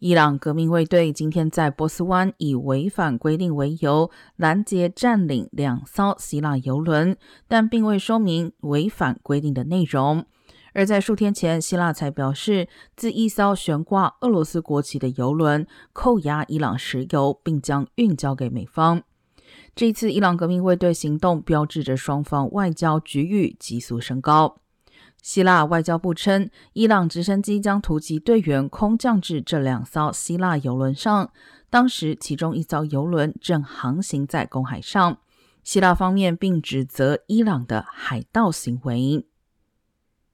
伊朗革命卫队今天在波斯湾以违反规定为由拦截占领两艘希腊油轮，但并未说明违反规定的内容。而在数天前，希腊才表示，自一艘悬挂俄罗斯国旗的油轮扣押伊朗石油，并将运交给美方。这一次伊朗革命卫队行动标志着双方外交局域急速升高。希腊外交部称，伊朗直升机将突击队员空降至这两艘希腊油轮上，当时其中一艘油轮正航行在公海上。希腊方面并指责伊朗的海盗行为。